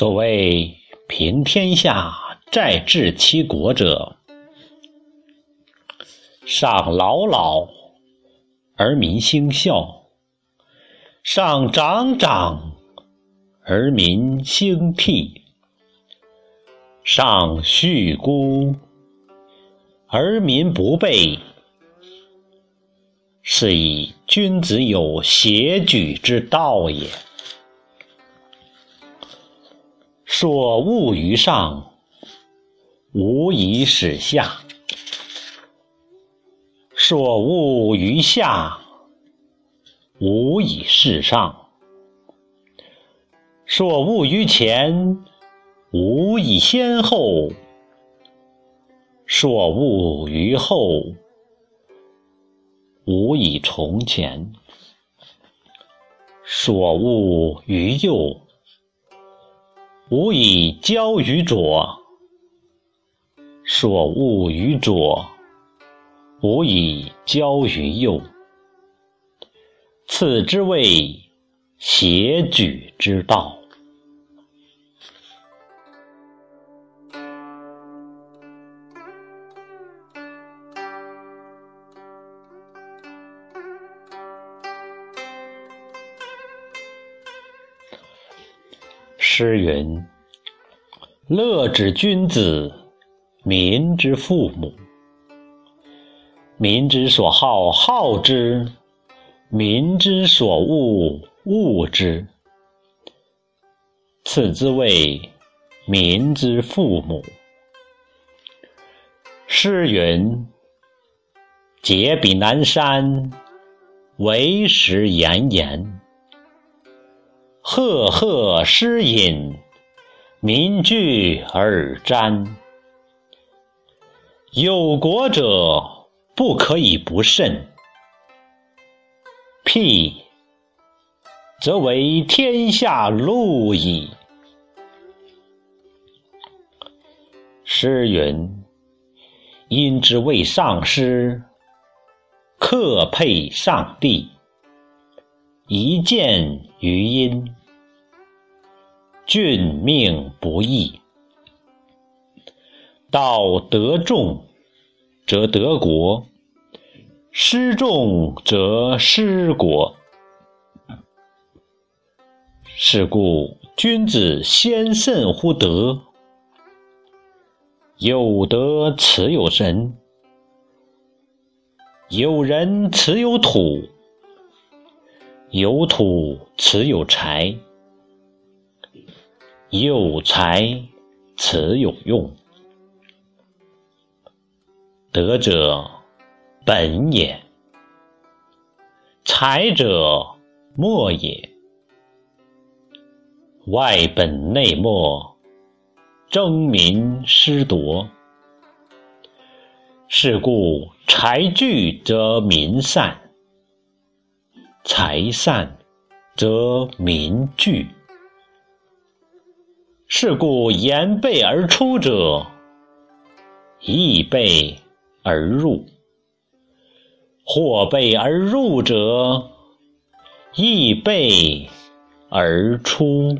所谓平天下，再治其国者，上老老而民兴孝，上长长而民兴替，上恤孤而民不备，是以君子有协举之道也。所恶于上，无以使下；所恶于下，无以事上；所恶于前，无以先后；所恶于后，无以从前；所恶于右。吾以交于左，所恶于左；吾以交于右，此之谓邪举之道。诗云：“乐之君子，民之父母。民之所好，好之；民之所恶，恶之。此之谓民之父母。”诗云：“解彼南山，为时炎炎。”赫赫诗隐，民聚而瞻。有国者，不可以不慎。辟，则为天下路矣。诗云：“因之谓上师，克配上帝。一见于阴。”俊命不易，道德重则得国，失重则失国。是故君子先慎乎德。有德持有神，有人持有土，有土持有财。有才，此有用。德者本也，才者末也。外本内末，争民失夺。是故财聚则民散，财散则民聚。是故言备而出者，亦备而入；或备而入者，亦备而出。